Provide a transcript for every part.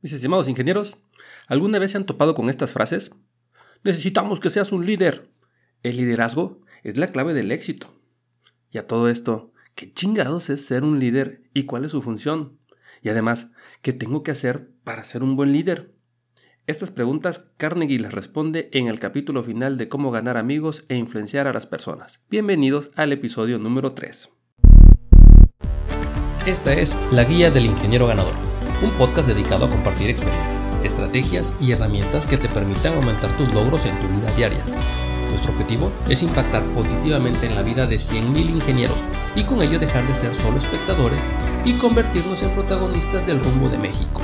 Mis estimados ingenieros, ¿alguna vez se han topado con estas frases? Necesitamos que seas un líder. El liderazgo es la clave del éxito. Y a todo esto, ¿qué chingados es ser un líder y cuál es su función? Y además, ¿qué tengo que hacer para ser un buen líder? Estas preguntas Carnegie las responde en el capítulo final de cómo ganar amigos e influenciar a las personas. Bienvenidos al episodio número 3. Esta es la guía del ingeniero ganador un podcast dedicado a compartir experiencias, estrategias y herramientas que te permitan aumentar tus logros en tu vida diaria. Nuestro objetivo es impactar positivamente en la vida de 100.000 ingenieros y con ello dejar de ser solo espectadores y convertirnos en protagonistas del rumbo de México.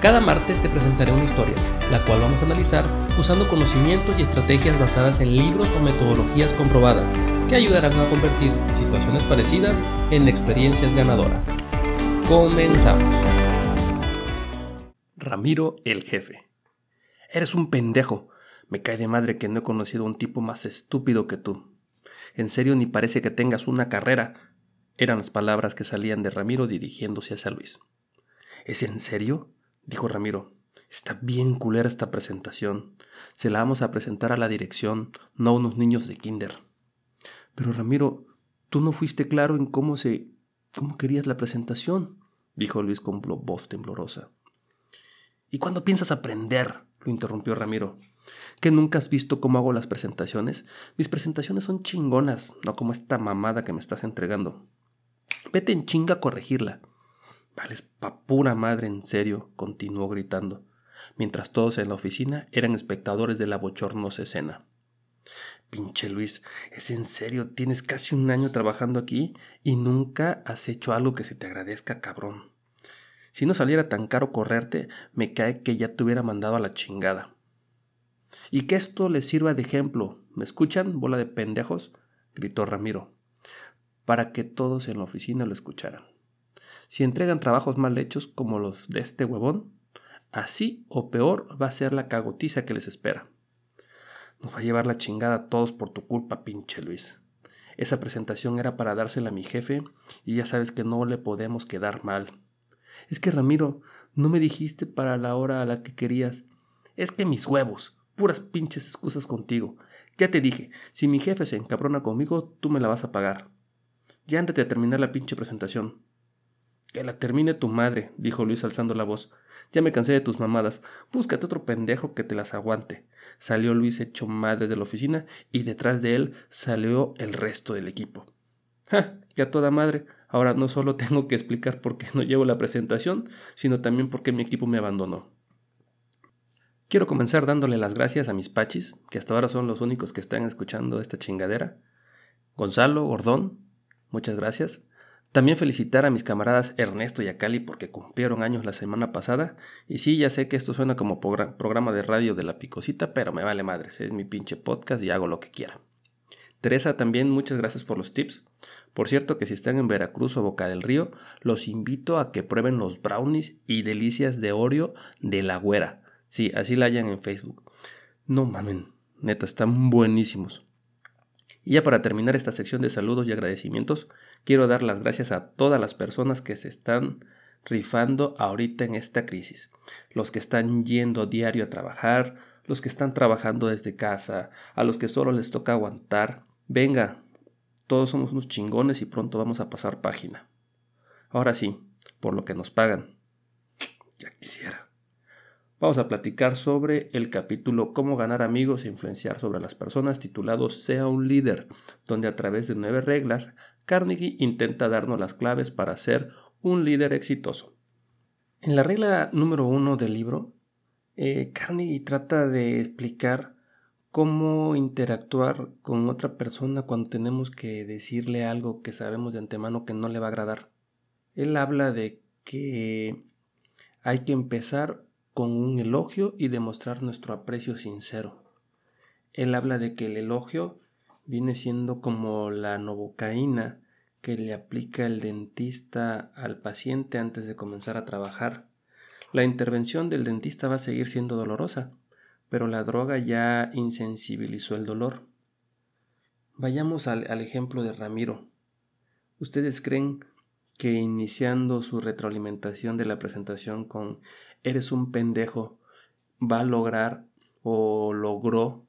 Cada martes te presentaré una historia, la cual vamos a analizar usando conocimientos y estrategias basadas en libros o metodologías comprobadas que ayudarán a convertir situaciones parecidas en experiencias ganadoras. Comenzamos. Ramiro el jefe. Eres un pendejo. Me cae de madre que no he conocido a un tipo más estúpido que tú. En serio, ni parece que tengas una carrera. Eran las palabras que salían de Ramiro dirigiéndose hacia Luis. ¿Es en serio? dijo Ramiro. Está bien culera esta presentación. Se la vamos a presentar a la dirección, no a unos niños de kinder. Pero Ramiro, tú no fuiste claro en cómo se... cómo querías la presentación, dijo Luis con voz temblorosa. ¿Y cuándo piensas aprender? lo interrumpió Ramiro. ¿Que nunca has visto cómo hago las presentaciones? Mis presentaciones son chingonas, no como esta mamada que me estás entregando. Vete en chinga a corregirla. Vales pa pura madre, en serio, continuó gritando, mientras todos en la oficina eran espectadores de la bochornosa escena. Pinche Luis, ¿es en serio? Tienes casi un año trabajando aquí y nunca has hecho algo que se te agradezca, cabrón. Si no saliera tan caro correrte, me cae que ya te hubiera mandado a la chingada. Y que esto les sirva de ejemplo. ¿Me escuchan, bola de pendejos? gritó Ramiro, para que todos en la oficina lo escucharan. Si entregan trabajos mal hechos como los de este huevón, así o peor va a ser la cagotiza que les espera. Nos va a llevar la chingada a todos por tu culpa, pinche Luis. Esa presentación era para dársela a mi jefe y ya sabes que no le podemos quedar mal. Es que Ramiro, no me dijiste para la hora a la que querías. Es que mis huevos, puras pinches excusas contigo. Ya te dije, si mi jefe se encabrona conmigo, tú me la vas a pagar. Ya antes de terminar la pinche presentación. Que la termine tu madre, dijo Luis alzando la voz. Ya me cansé de tus mamadas. Búscate otro pendejo que te las aguante. Salió Luis hecho madre de la oficina y detrás de él salió el resto del equipo. ¡Ja! Ya toda madre. Ahora no solo tengo que explicar por qué no llevo la presentación, sino también por qué mi equipo me abandonó. Quiero comenzar dándole las gracias a mis pachis, que hasta ahora son los únicos que están escuchando esta chingadera. Gonzalo, Gordón, muchas gracias. También felicitar a mis camaradas Ernesto y Acali porque cumplieron años la semana pasada. Y sí, ya sé que esto suena como programa de radio de la picosita, pero me vale madres, es mi pinche podcast y hago lo que quiera. Teresa, también muchas gracias por los tips. Por cierto que si están en Veracruz o Boca del Río, los invito a que prueben los brownies y delicias de Oreo de la güera. Sí, así la hayan en Facebook. No mamen, neta, están buenísimos. Y ya para terminar esta sección de saludos y agradecimientos, quiero dar las gracias a todas las personas que se están rifando ahorita en esta crisis. Los que están yendo diario a trabajar, los que están trabajando desde casa, a los que solo les toca aguantar. Venga, todos somos unos chingones y pronto vamos a pasar página. Ahora sí, por lo que nos pagan. Ya quisiera. Vamos a platicar sobre el capítulo Cómo ganar amigos e influenciar sobre las personas titulado Sea un líder, donde a través de nueve reglas, Carnegie intenta darnos las claves para ser un líder exitoso. En la regla número uno del libro, eh, Carnegie trata de explicar cómo interactuar con otra persona cuando tenemos que decirle algo que sabemos de antemano que no le va a agradar. Él habla de que hay que empezar con un elogio y demostrar nuestro aprecio sincero. Él habla de que el elogio viene siendo como la novocaína que le aplica el dentista al paciente antes de comenzar a trabajar. La intervención del dentista va a seguir siendo dolorosa, pero la droga ya insensibilizó el dolor. Vayamos al, ejemplo de Ramiro. ¿Ustedes creen que iniciando su retroalimentación de la presentación con eres un pendejo, va a lograr o logró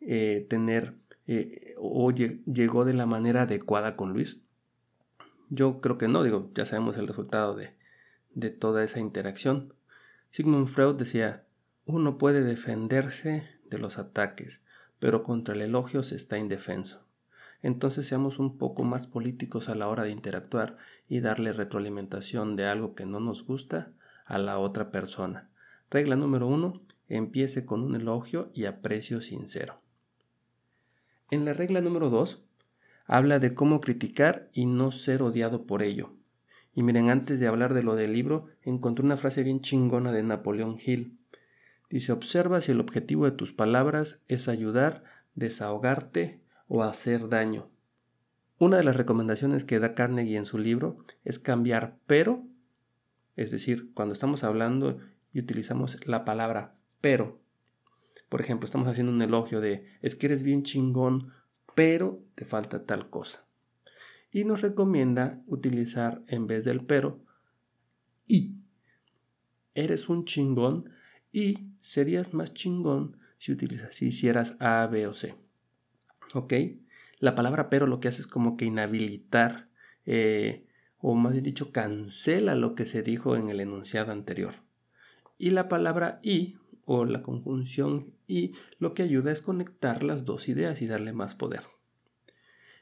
eh, tener eh, o llegó de la manera adecuada con Luis? Yo creo que no, digo, ya sabemos el resultado de, de toda esa interacción. Sigmund Freud decía, uno puede defenderse de los ataques, pero contra el elogio se está indefenso. Entonces seamos un poco más políticos a la hora de interactuar y darle retroalimentación de algo que no nos gusta a la otra persona. Regla número uno, empiece con un elogio y aprecio sincero. En la regla número dos, habla de cómo criticar y no ser odiado por ello. Y miren, antes de hablar de lo del libro, encontré una frase bien chingona de Napoleón Hill. Dice, observa si el objetivo de tus palabras es ayudar, desahogarte o hacer daño. Una de las recomendaciones que da Carnegie en su libro es cambiar pero, es decir, cuando estamos hablando y utilizamos la palabra pero. Por ejemplo, estamos haciendo un elogio de es que eres bien chingón, pero te falta tal cosa. Y nos recomienda utilizar en vez del pero y. Eres un chingón y serías más chingón si, utilizas, si hicieras A, B o C. ¿Ok? La palabra pero lo que hace es como que inhabilitar, eh, o más bien dicho, cancela lo que se dijo en el enunciado anterior. Y la palabra y, o la conjunción y, lo que ayuda es conectar las dos ideas y darle más poder.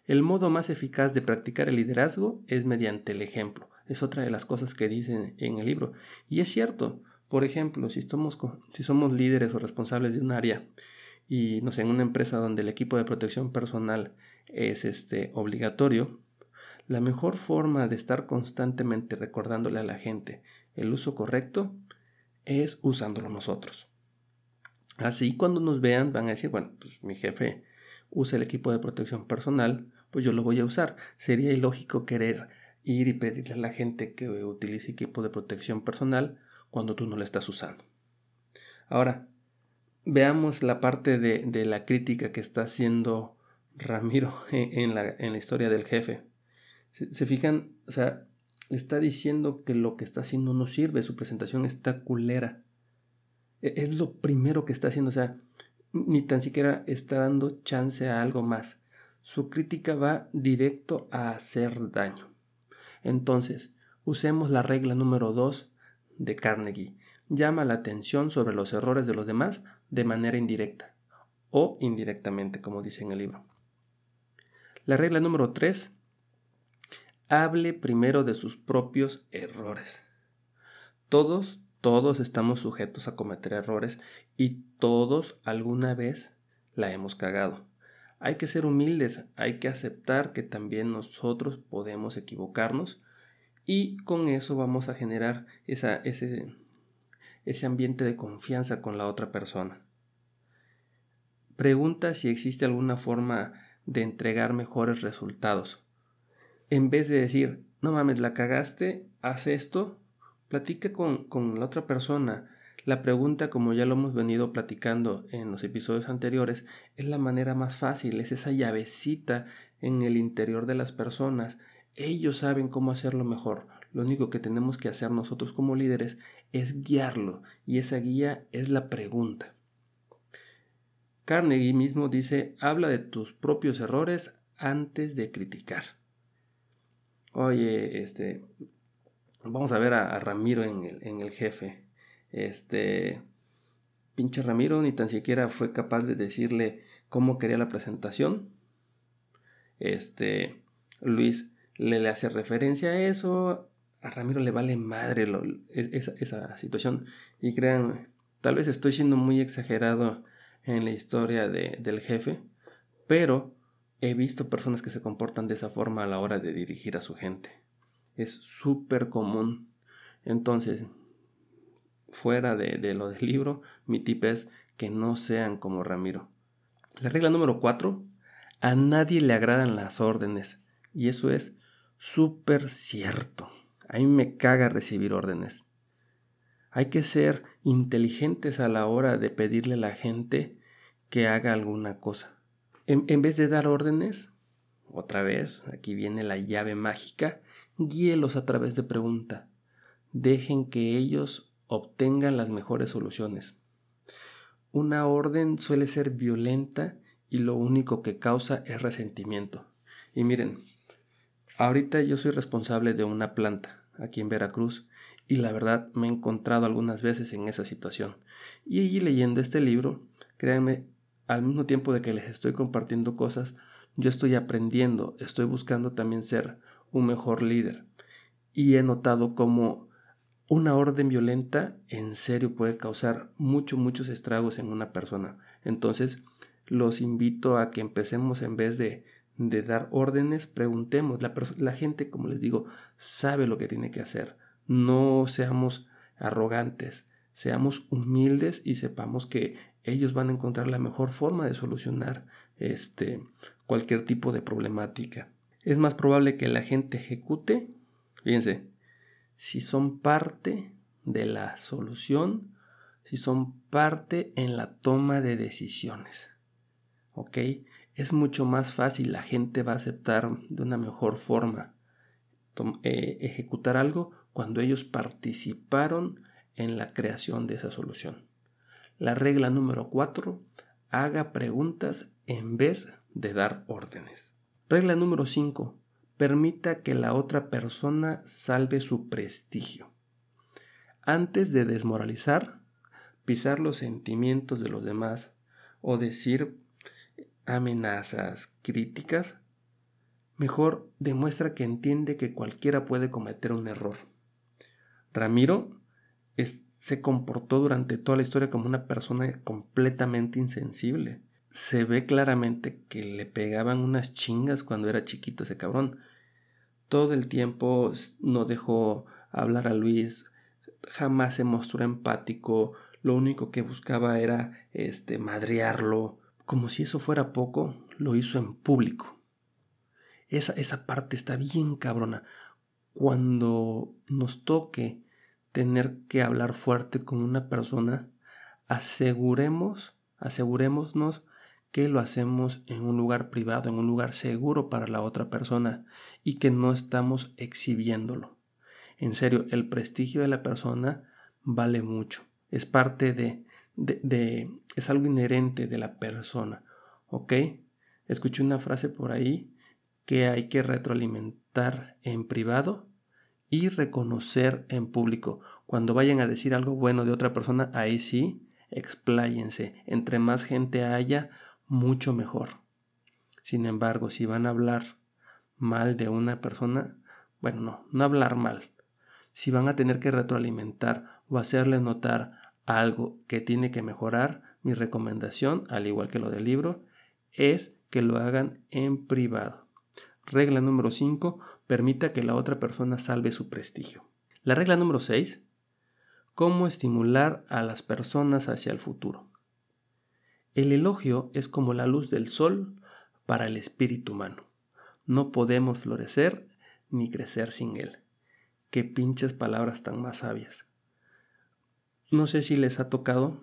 El modo más eficaz de practicar el liderazgo es mediante el ejemplo. Es otra de las cosas que dicen en el libro. Y es cierto, por ejemplo, si somos, líderes o responsables de un área y no en una empresa donde el equipo de protección personal es este obligatorio, la mejor forma de estar constantemente recordándole a la gente el uso correcto es usándolo nosotros. Así cuando nos vean van a decir, bueno, pues mi jefe usa el equipo de protección personal, pues yo lo voy a usar. Sería ilógico querer ir y pedirle a la gente que utilice equipo de protección personal cuando tú no lo estás usando. Ahora, veamos la parte de, la crítica que está haciendo Ramiro en, la, historia del jefe. Se, fijan, o sea, está diciendo que lo que está haciendo no sirve, su presentación está culera. E, es lo primero que está haciendo, o sea, ni tan siquiera está dando chance a algo más. Su crítica va directo a hacer daño. Entonces, usemos la regla número 2 de Carnegie. Llama la atención sobre los errores de los demás de manera indirecta o indirectamente, como dice en el libro. La regla número 3. Hable primero de sus propios errores. Todos, todos estamos sujetos a cometer errores y todos alguna vez la hemos cagado. Hay que ser humildes, hay que aceptar que también nosotros podemos equivocarnos y con eso vamos a generar ese, ese ambiente de confianza con la otra persona. Pregunta si existe alguna forma de entregar mejores resultados. En vez de decir, no mames, la cagaste, haz esto, platica con, con la otra persona. La pregunta, como ya lo hemos venido platicando en los episodios anteriores, es la manera más fácil, es esa llavecita en el interior de las personas, ellos saben cómo hacerlo mejor. Lo único que tenemos que hacer nosotros como líderes es guiarlo y esa guía es la pregunta. Carnegie mismo dice, habla de tus propios errores antes de criticar. Oye, este, vamos a ver a, Ramiro en el, en el jefe. Este, pinche Ramiro ni tan siquiera fue capaz de decirle cómo quería la presentación. Este, Luis, le, hace referencia a eso, a Ramiro le vale madre esa, situación. Y crean, tal vez estoy siendo muy exagerado en la historia del jefe, pero he visto personas que se comportan de esa forma a la hora de dirigir a su gente. Es súper común. Entonces, fuera de, de, lo del libro, mi tip es que no sean como Ramiro. La regla número 4, a nadie le agradan las órdenes. Y eso es súper cierto. A mí me caga recibir órdenes. Hay que ser inteligentes a la hora de pedirle a la gente que haga alguna cosa. En, vez de dar órdenes, otra vez, aquí viene la llave mágica, guíelos a través de pregunta. Dejen que ellos obtengan las mejores soluciones. Una orden suele ser violenta y lo único que causa es resentimiento. Y miren, ahorita yo soy responsable de una planta aquí en Veracruz y la verdad me he encontrado algunas veces en esa situación. Y allí leyendo este libro, créanme, al mismo tiempo de que les estoy compartiendo cosas, yo estoy aprendiendo, estoy buscando también ser un mejor líder. Y he notado cómo una orden violenta en serio puede causar muchos, muchos estragos en una persona. Entonces, los invito a que empecemos en vez de, de dar órdenes, preguntemos. La, la gente, como les digo, sabe lo que tiene que hacer. No seamos arrogantes, seamos humildes y sepamos que ellos van a encontrar la mejor forma de solucionar este, cualquier tipo de problemática. Es más probable que la gente ejecute, fíjense, si son parte de la solución, si son parte en la toma de decisiones. ¿Ok? Es mucho más fácil, la gente va a aceptar de una mejor forma eh, ejecutar algo cuando ellos participaron en la creación de esa solución. La regla número 4, haga preguntas en vez de dar órdenes. Regla número 5, permita que la otra persona salve su prestigio. Antes de desmoralizar, pisar los sentimientos de los demás o decir amenazas, críticas, mejor demuestra que entiende que cualquiera puede cometer un error. Ramiro se comportó durante toda la historia como una persona completamente insensible. Se ve claramente que le pegaban unas chingas cuando era chiquito ese cabrón. Todo el tiempo no dejó hablar a Luis, jamás se mostró empático, lo único que buscaba era este madrearlo, como si eso fuera poco, lo hizo en público. Esa, esa parte está bien cabrona. Cuando nos toque tener que hablar fuerte con una persona, aseguremos, asegurémonos que lo hacemos en un lugar privado, en un lugar seguro para la otra persona y que no estamos exhibiéndolo. En serio, el prestigio de la persona vale mucho. Es parte de, de, es algo inherente de la persona. ¿Ok? Escuché una frase por ahí que hay que retroalimentar en privado y reconocer en público. Cuando vayan a decir algo bueno de otra persona, ahí sí, expláyense. Entre más gente haya, mucho mejor. Sin embargo, si van a hablar mal de una persona, bueno, no, no hablar mal. Si van a tener que retroalimentar o hacerle notar algo que tiene que mejorar, mi recomendación, al igual que lo del libro, es que lo hagan en privado. Regla número 5 permita que la otra persona salve su prestigio. La regla número 6. Cómo estimular a las personas hacia el futuro. El elogio es como la luz del sol para el espíritu humano. No podemos florecer ni crecer sin él. Qué pinches palabras tan más sabias. No sé si les ha tocado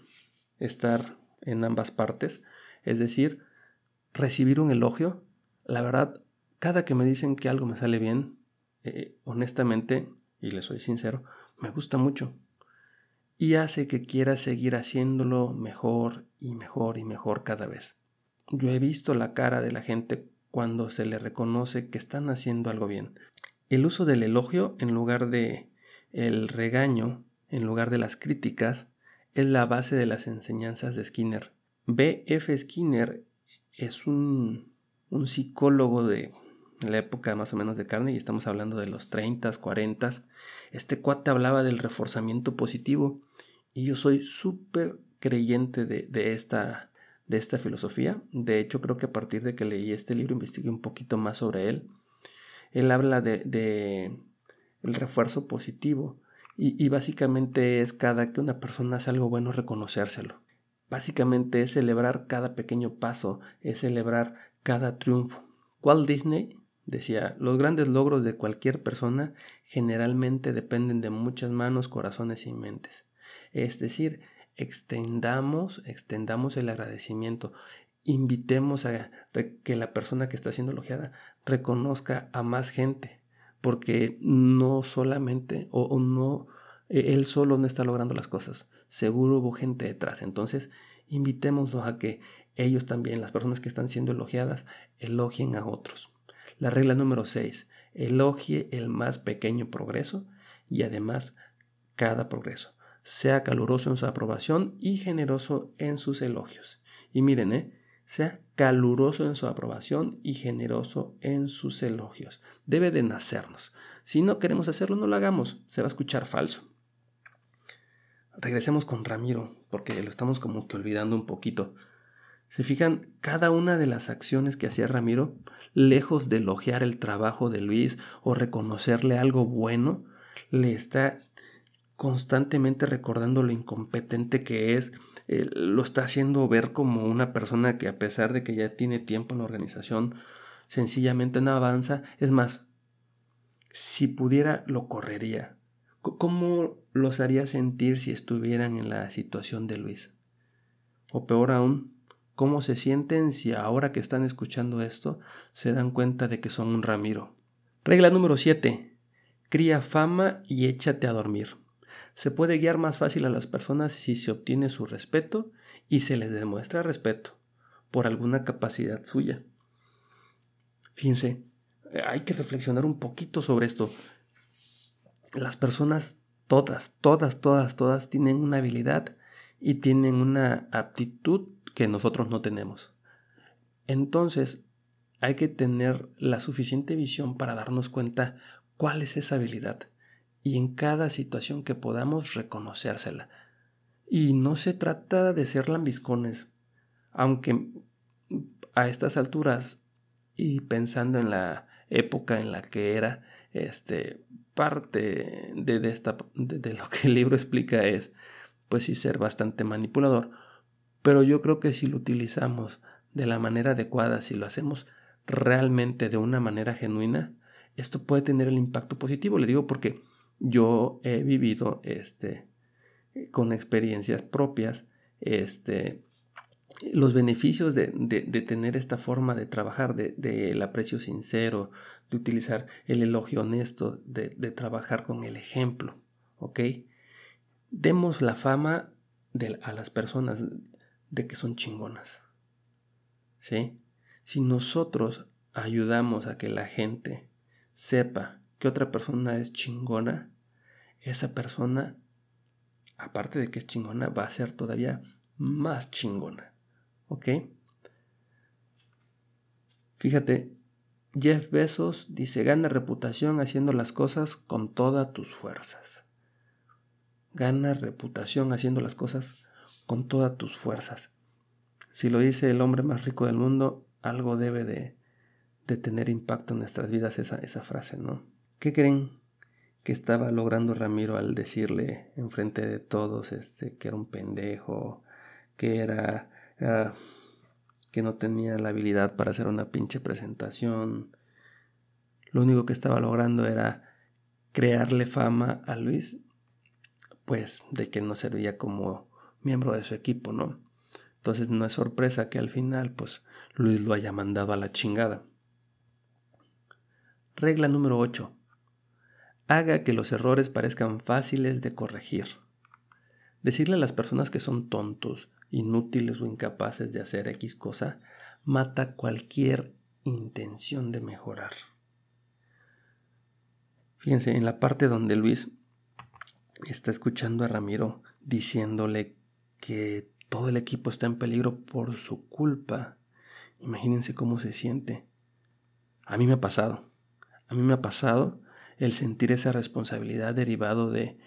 estar en ambas partes, es decir, recibir un elogio. La verdad, cada que me dicen que algo me sale bien, eh, honestamente, y le soy sincero, me gusta mucho. Y hace que quiera seguir haciéndolo mejor y mejor y mejor cada vez. Yo he visto la cara de la gente cuando se le reconoce que están haciendo algo bien. El uso del elogio en lugar de el regaño, en lugar de las críticas, es la base de las enseñanzas de Skinner. B. F. Skinner es un, un psicólogo de la época más o menos de carne, y estamos hablando de los 30, 40, este cuate hablaba del reforzamiento positivo y yo soy súper creyente de, esta, de esta filosofía. De hecho, creo que a partir de que leí este libro investigué un poquito más sobre él. Él habla de, de el refuerzo positivo y, básicamente es cada que una persona hace algo bueno reconocérselo. Básicamente es celebrar cada pequeño paso, es celebrar cada triunfo. Walt Disney Decía, los grandes logros de cualquier persona generalmente dependen de muchas manos, corazones y mentes. Es decir, extendamos, extendamos el agradecimiento, invitemos a que la persona que está siendo elogiada reconozca a más gente, porque no solamente o, no e, él solo no está logrando las cosas. Seguro hubo gente detrás. Entonces, invitémoslos a que ellos también, las personas que están siendo elogiadas, elogien a otros. La regla número 6. Elogie el más pequeño progreso y además cada progreso. Sea caluroso en su aprobación y generoso en sus elogios. Y miren, ¿eh? Sea caluroso en su aprobación y generoso en sus elogios. Debe de nacernos. Si no queremos hacerlo, no lo hagamos. Se va a escuchar falso. Regresemos con Ramiro, porque lo estamos como que olvidando un poquito. Se fijan, cada una de las acciones que hacía Ramiro, lejos de elogiar el trabajo de Luis o reconocerle algo bueno, le está constantemente recordando lo incompetente que es, eh, lo está haciendo ver como una persona que a pesar de que ya tiene tiempo en la organización, sencillamente no avanza. Es más, si pudiera, lo correría. ¿Cómo los haría sentir si estuvieran en la situación de Luis? O peor aún, ¿cómo se sienten si ahora que están escuchando esto se dan cuenta de que son un Ramiro? Regla número 7. Cría fama y échate a dormir. Se puede guiar más fácil a las personas si se obtiene su respeto y se les demuestra respeto por alguna capacidad suya. Fíjense, hay que reflexionar un poquito sobre esto. Las personas, todas, todas, todas, todas, tienen una habilidad y tienen una aptitud que nosotros no tenemos. Entonces, hay que tener la suficiente visión para darnos cuenta cuál es esa habilidad y en cada situación que podamos reconocérsela. Y no se trata de ser lambiscones, aunque a estas alturas y pensando en la época en la que era este parte de, esta, de, lo que el libro explica es pues sí ser bastante manipulador pero yo creo que si lo utilizamos de la manera adecuada si lo hacemos realmente de una manera genuina esto puede tener el impacto positivo le digo porque yo he vivido este, con experiencias propias este, los beneficios de, tener esta forma de trabajar, del de, aprecio sincero, de utilizar el elogio honesto, de, trabajar con el ejemplo, ¿ok? Demos la fama a las personas de que son chingonas, ¿sí? Si nosotros ayudamos a que la gente sepa que otra persona es chingona, esa persona, aparte de que es chingona, va a ser todavía más chingona. ¿Ok? Fíjate, Jeff Bezos dice, gana reputación haciendo las cosas con todas tus fuerzas. Gana reputación haciendo las cosas con todas tus fuerzas. Si lo dice el hombre más rico del mundo, algo debe de, de tener impacto en nuestras vidas esa, esa frase, ¿no? ¿Qué creen que estaba logrando Ramiro al decirle enfrente de todos este, que era un pendejo, que era ah, que no tenía la habilidad para hacer una pinche presentación. Lo único que estaba logrando era crearle fama a Luis, pues de que no servía como miembro de su equipo, ¿no? Entonces no es sorpresa que al final, pues Luis lo haya mandado a la chingada. Regla número 8 haga que los errores parezcan fáciles de corregir. Decirle a las personas que son tontos, inútiles o incapaces de hacer X cosa mata cualquier intención de mejorar. Fíjense, en la parte donde Luis está escuchando a Ramiro diciéndole que todo el equipo está en peligro por su culpa, imagínense cómo se siente. A mí me ha pasado. A mí me ha pasado el sentir esa responsabilidad derivado de,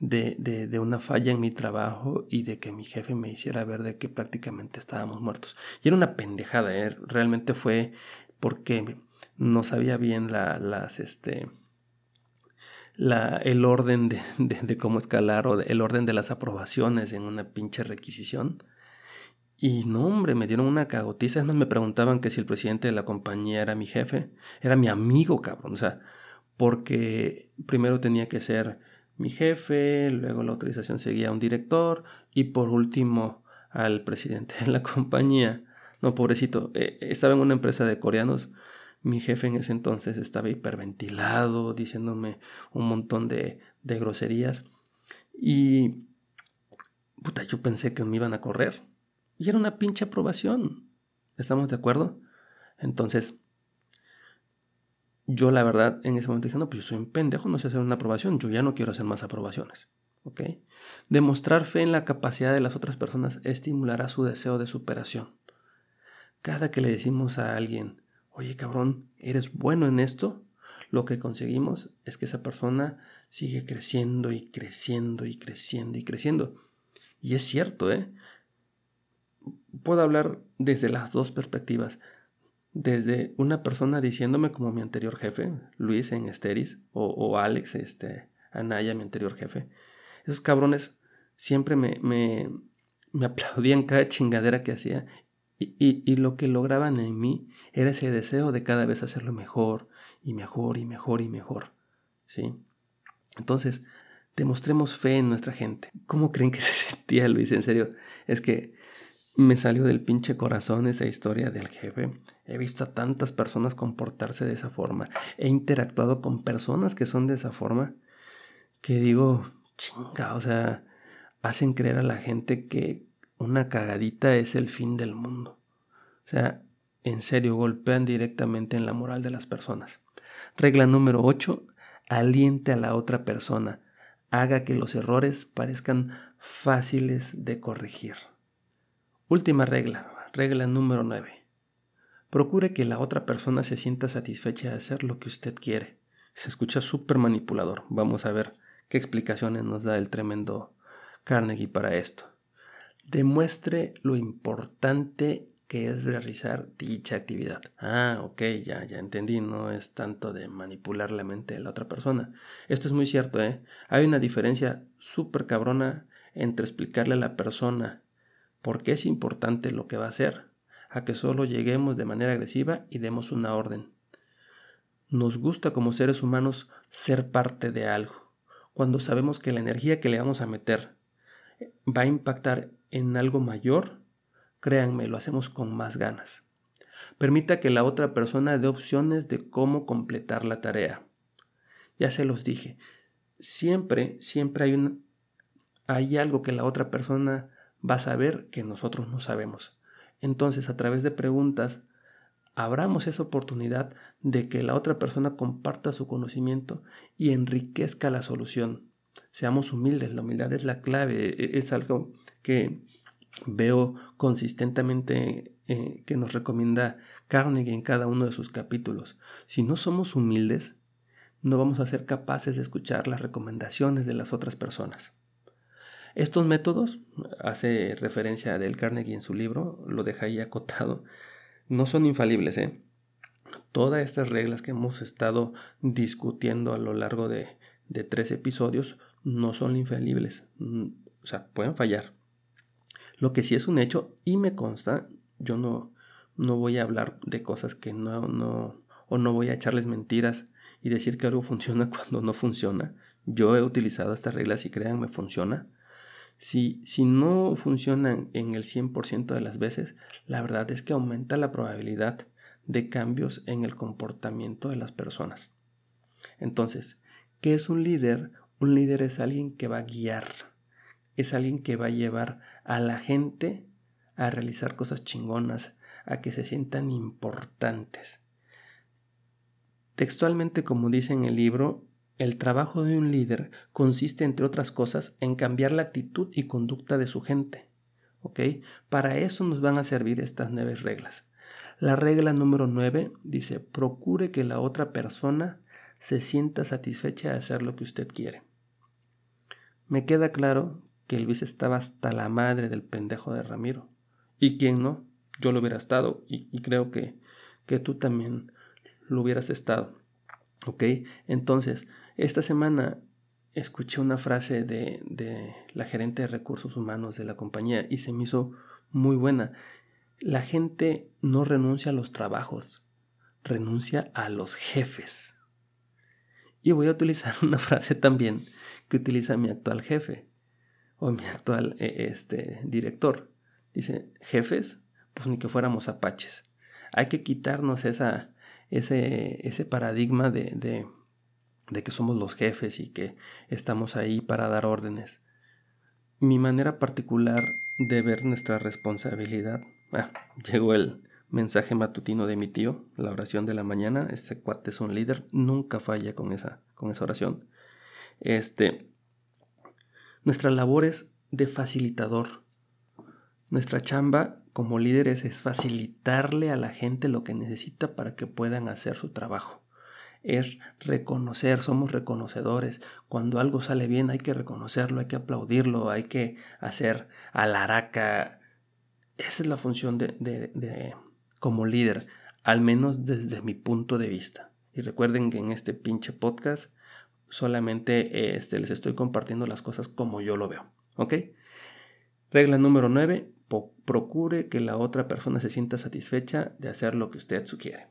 de, de, una falla en mi trabajo y de que mi jefe me hiciera ver de que prácticamente estábamos muertos. Y era una pendejada, ¿eh? realmente fue porque no sabía bien la, las, este, la, el orden de, de, cómo escalar o el orden de las aprobaciones en una pinche requisición. Y no, hombre, me dieron una cagotiza. Es más, me preguntaban que si el presidente de la compañía era mi jefe. Era mi amigo, cabrón. O sea, porque primero tenía que ser mi jefe, luego la autorización seguía a un director y por último al presidente de la compañía. No, pobrecito, eh, estaba en una empresa de coreanos. Mi jefe en ese entonces estaba hiperventilado, diciéndome un montón de, de groserías. Y, puta, yo pensé que me iban a correr. Y era una pinche aprobación. ¿Estamos de acuerdo? Entonces, yo la verdad en ese momento dije, no, pues yo soy un pendejo, no sé hacer una aprobación, yo ya no quiero hacer más aprobaciones. Demostrar fe en la capacidad de las otras personas estimulará su deseo de superación. Cada que le decimos a alguien, oye cabrón, eres bueno en esto, lo que conseguimos es que esa persona sigue creciendo y creciendo y creciendo y creciendo. Y es cierto, ¿eh? Puedo hablar desde las dos perspectivas. Desde una persona diciéndome como mi anterior jefe, Luis en Esteris, o, Alex, este, Anaya, mi anterior jefe. Esos cabrones siempre me, me, me aplaudían cada chingadera que hacía y, lo que lograban en mí era ese deseo de cada vez hacerlo mejor y mejor y mejor y mejor. ¿Sí? Entonces, demostremos fe en nuestra gente. ¿Cómo creen que se sentía Luis? En serio, es que me salió del pinche corazón esa historia del jefe. He visto a tantas personas comportarse de esa forma. He interactuado con personas que son de esa forma. Que digo, chinga, o sea, hacen creer a la gente que una cagadita es el fin del mundo. O sea, en serio, golpean directamente en la moral de las personas. Regla número 8. Aliente a la otra persona. Haga que los errores parezcan fáciles de corregir. Última regla. Regla número 9. Procure que la otra persona se sienta satisfecha de hacer lo que usted quiere. Se escucha súper manipulador. Vamos a ver qué explicaciones nos da el tremendo Carnegie para esto demuestre lo importante que es realizar dicha actividad. Ah, ok, ya, ya entendí, no es tanto de manipular la mente de la otra persona. Esto es muy cierto, ¿eh? Hay una diferencia súper cabrona entre explicarle a la persona por qué es importante lo que va a hacer, a que solo lleguemos de manera agresiva y demos una orden. Nos gusta como seres humanos ser parte de algo, cuando sabemos que la energía que le vamos a meter va a impactar en algo mayor, créanme, lo hacemos con más ganas. Permita que la otra persona dé opciones de cómo completar la tarea. Ya se los dije, siempre, siempre hay, hay algo que la otra persona va a saber que nosotros no sabemos. Entonces, a través de preguntas, abramos esa oportunidad de que la otra persona comparta su conocimiento y enriquezca la solución. Seamos humildes, la humildad es la clave, e, es algo que veo consistentemente eh, que nos recomienda Carnegie en cada uno de sus capítulos. Si no somos humildes, no vamos a ser capaces de escuchar las recomendaciones de las otras personas. Estos métodos, hace referencia a Del Carnegie en su libro, lo deja ahí acotado, no son infalibles. ¿eh? Todas estas reglas que hemos estado discutiendo a lo largo de, de tres episodios no son infalibles. Mm, o sea, pueden fallar. Lo que sí es un hecho y me consta, yo no, no voy a hablar de cosas que no, no, o no voy a echarles mentiras y decir que algo funciona cuando no funciona. Yo he utilizado estas reglas y créanme, funciona. Si, si no funcionan en el 100% de las veces, la verdad es que aumenta la probabilidad de cambios en el comportamiento de las personas. Entonces, ¿qué es un líder? Un líder es alguien que va a guiar, es alguien que va a llevar a la gente a realizar cosas chingonas, a que se sientan importantes. Textualmente, como dice en el libro, el trabajo de un líder consiste, entre otras cosas, en cambiar la actitud y conducta de su gente. ¿Ok? Para eso nos van a servir estas nueve reglas. La regla número nueve dice, procure que la otra persona se sienta satisfecha de hacer lo que usted quiere. Me queda claro que Luis estaba hasta la madre del pendejo de Ramiro. ¿Y quién no? Yo lo hubiera estado y, creo que, que tú también lo hubieras estado. ¿Ok? Entonces, esta semana escuché una frase de, de, la gerente de recursos humanos de la compañía y se me hizo muy buena. La gente no renuncia a los trabajos, renuncia a los jefes. Y voy a utilizar una frase también que utiliza mi actual jefe o mi actual eh, este, director. Dice, jefes, pues ni que fuéramos apaches. Hay que quitarnos esa, ese, ese paradigma de, de, de que somos los jefes y que estamos ahí para dar órdenes. mi manera particular de ver nuestra responsabilidad. Ah, llegó el mensaje matutino de mi tío, la oración de la mañana. Ese cuate es un líder, nunca falla con esa, con esa oración. Este, nuestra labor es de facilitador. Nuestra chamba como líderes es facilitarle a la gente lo que necesita para que puedan hacer su trabajo. Es reconocer, somos reconocedores. Cuando algo sale bien hay que reconocerlo, hay que aplaudirlo, hay que hacer alaraca. Esa es la función de, de como líder, al menos desde mi punto de vista. Y recuerden que en este pinche podcast solamente este, les estoy compartiendo las cosas como yo lo veo. ¿Ok? Regla número 9. Procure que la otra persona se sienta satisfecha de hacer lo que usted sugiere.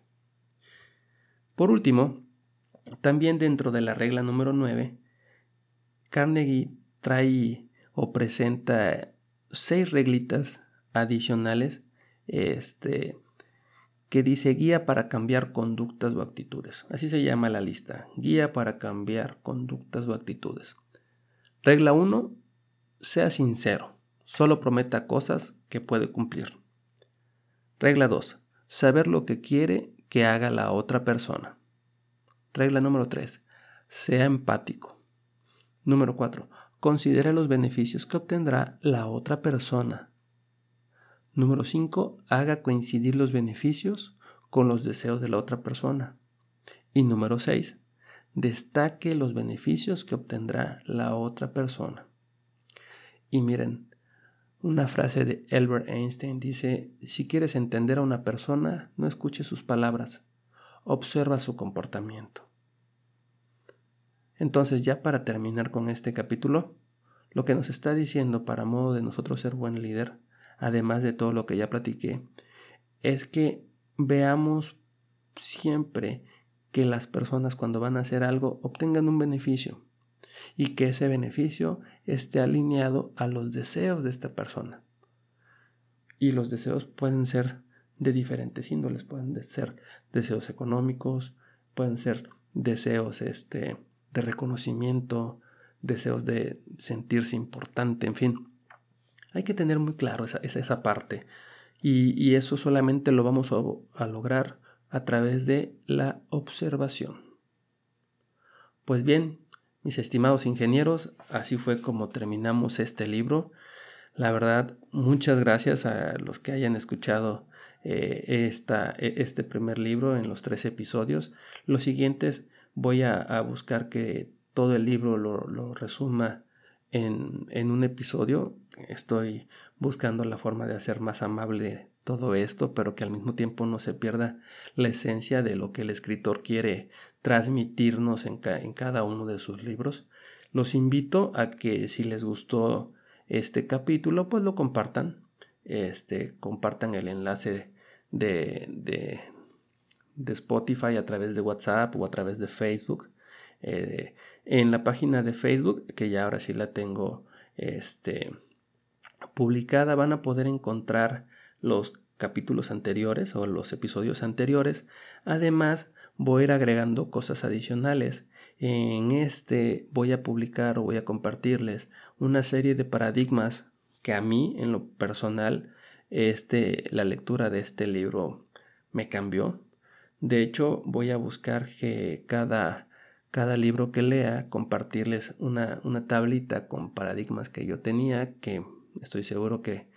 Por último, también dentro de la regla número 9, Carnegie trae o presenta seis reglitas adicionales este, que dice guía para cambiar conductas o actitudes. Así se llama la lista, guía para cambiar conductas o actitudes. Regla 1, sea sincero, solo prometa cosas que puede cumplir. Regla 2, saber lo que quiere que haga la otra persona. Regla número 3, sea empático. Número 4, considere los beneficios que obtendrá la otra persona Número 5. Haga coincidir los beneficios con los deseos de la otra persona. Y número 6. Destaque los beneficios que obtendrá la otra persona. Y miren, una frase de Albert Einstein dice, si quieres entender a una persona, no escuches sus palabras, observa su comportamiento. Entonces ya para terminar con este capítulo, lo que nos está diciendo para modo de nosotros ser buen líder además de todo lo que ya platiqué, es que veamos siempre que las personas cuando van a hacer algo obtengan un beneficio y que ese beneficio esté alineado a los deseos de esta persona. Y los deseos pueden ser de diferentes índoles, pueden ser deseos económicos, pueden ser deseos este, de reconocimiento, deseos de sentirse importante, en fin. Hay que tener muy claro esa, esa, parte. Y, eso solamente lo vamos a, a lograr a través de la observación. Pues bien, mis estimados ingenieros, así fue como terminamos este libro. La verdad, muchas gracias a los que hayan escuchado eh, esta, e, este primer libro en los tres episodios. Los siguientes voy a, buscar que todo el libro lo, resuma en, en, un episodio. Estoy buscando la forma de hacer más amable todo esto, pero que al mismo tiempo no se pierda la esencia de lo que el escritor quiere transmitirnos en, en cada uno de sus libros. Los invito a que si les gustó este capítulo, pues lo compartan. Este, compartan el enlace de, de, de Spotify a través de WhatsApp o a través de Facebook. Eh, en la página de Facebook, que ya ahora sí la tengo este, publicada, van a poder encontrar los capítulos anteriores o los episodios anteriores. Además, voy a ir agregando cosas adicionales. En este voy a publicar o voy a compartirles una serie de paradigmas que a mí, en lo personal, este, la lectura de este libro me cambió. De hecho, voy a buscar que cada cada libro que lea, compartirles una, una, tablita con paradigmas que yo tenía, que estoy seguro que,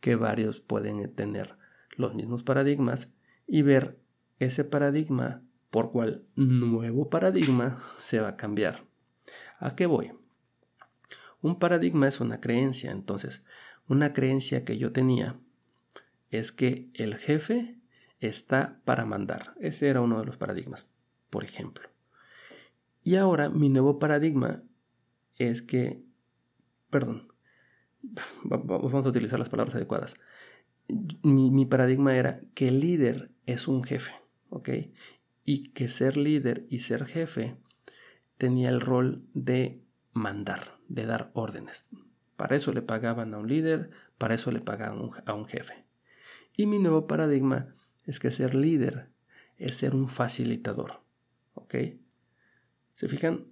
que varios pueden tener los mismos paradigmas, y ver ese paradigma por cuál nuevo paradigma se va a cambiar. ¿A qué voy? Un paradigma es una creencia, entonces, una creencia que yo tenía es que el jefe está para mandar. Ese era uno de los paradigmas, por ejemplo. Y ahora mi nuevo paradigma es que, perdón, vamos a utilizar las palabras adecuadas. Mi, paradigma era que el líder es un jefe, ¿ok? Y que ser líder y ser jefe tenía el rol de mandar, de dar órdenes. Para eso le pagaban a un líder, para eso le pagaban a un jefe. Y mi nuevo paradigma es que ser líder es ser un facilitador, ¿ok? ¿Se fijan?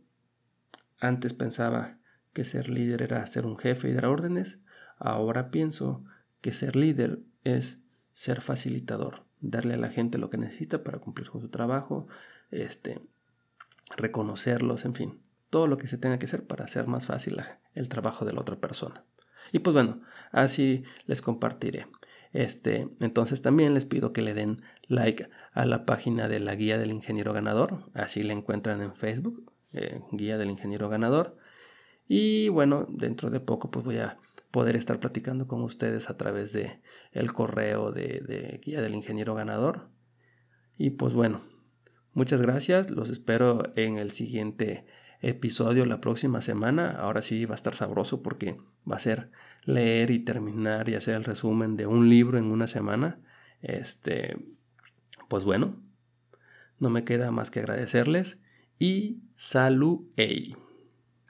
Antes pensaba que ser líder era ser un jefe y dar órdenes, ahora pienso que ser líder es ser facilitador, darle a la gente lo que necesita para cumplir con su trabajo, este, reconocerlos, en fin, todo lo que se tenga que hacer para hacer más fácil el trabajo de la otra persona. Y pues bueno, así les compartiré. Este, entonces también les pido que le den like a la página de la guía del ingeniero ganador, así la encuentran en Facebook, eh, guía del ingeniero ganador. Y bueno, dentro de poco pues voy a poder estar platicando con ustedes a través de el correo de, de guía del ingeniero ganador. Y pues bueno, muchas gracias, los espero en el siguiente episodio la próxima semana. Ahora sí va a estar sabroso porque va a ser leer y terminar y hacer el resumen de un libro en una semana. Este, pues bueno, no me queda más que agradecerles y salud.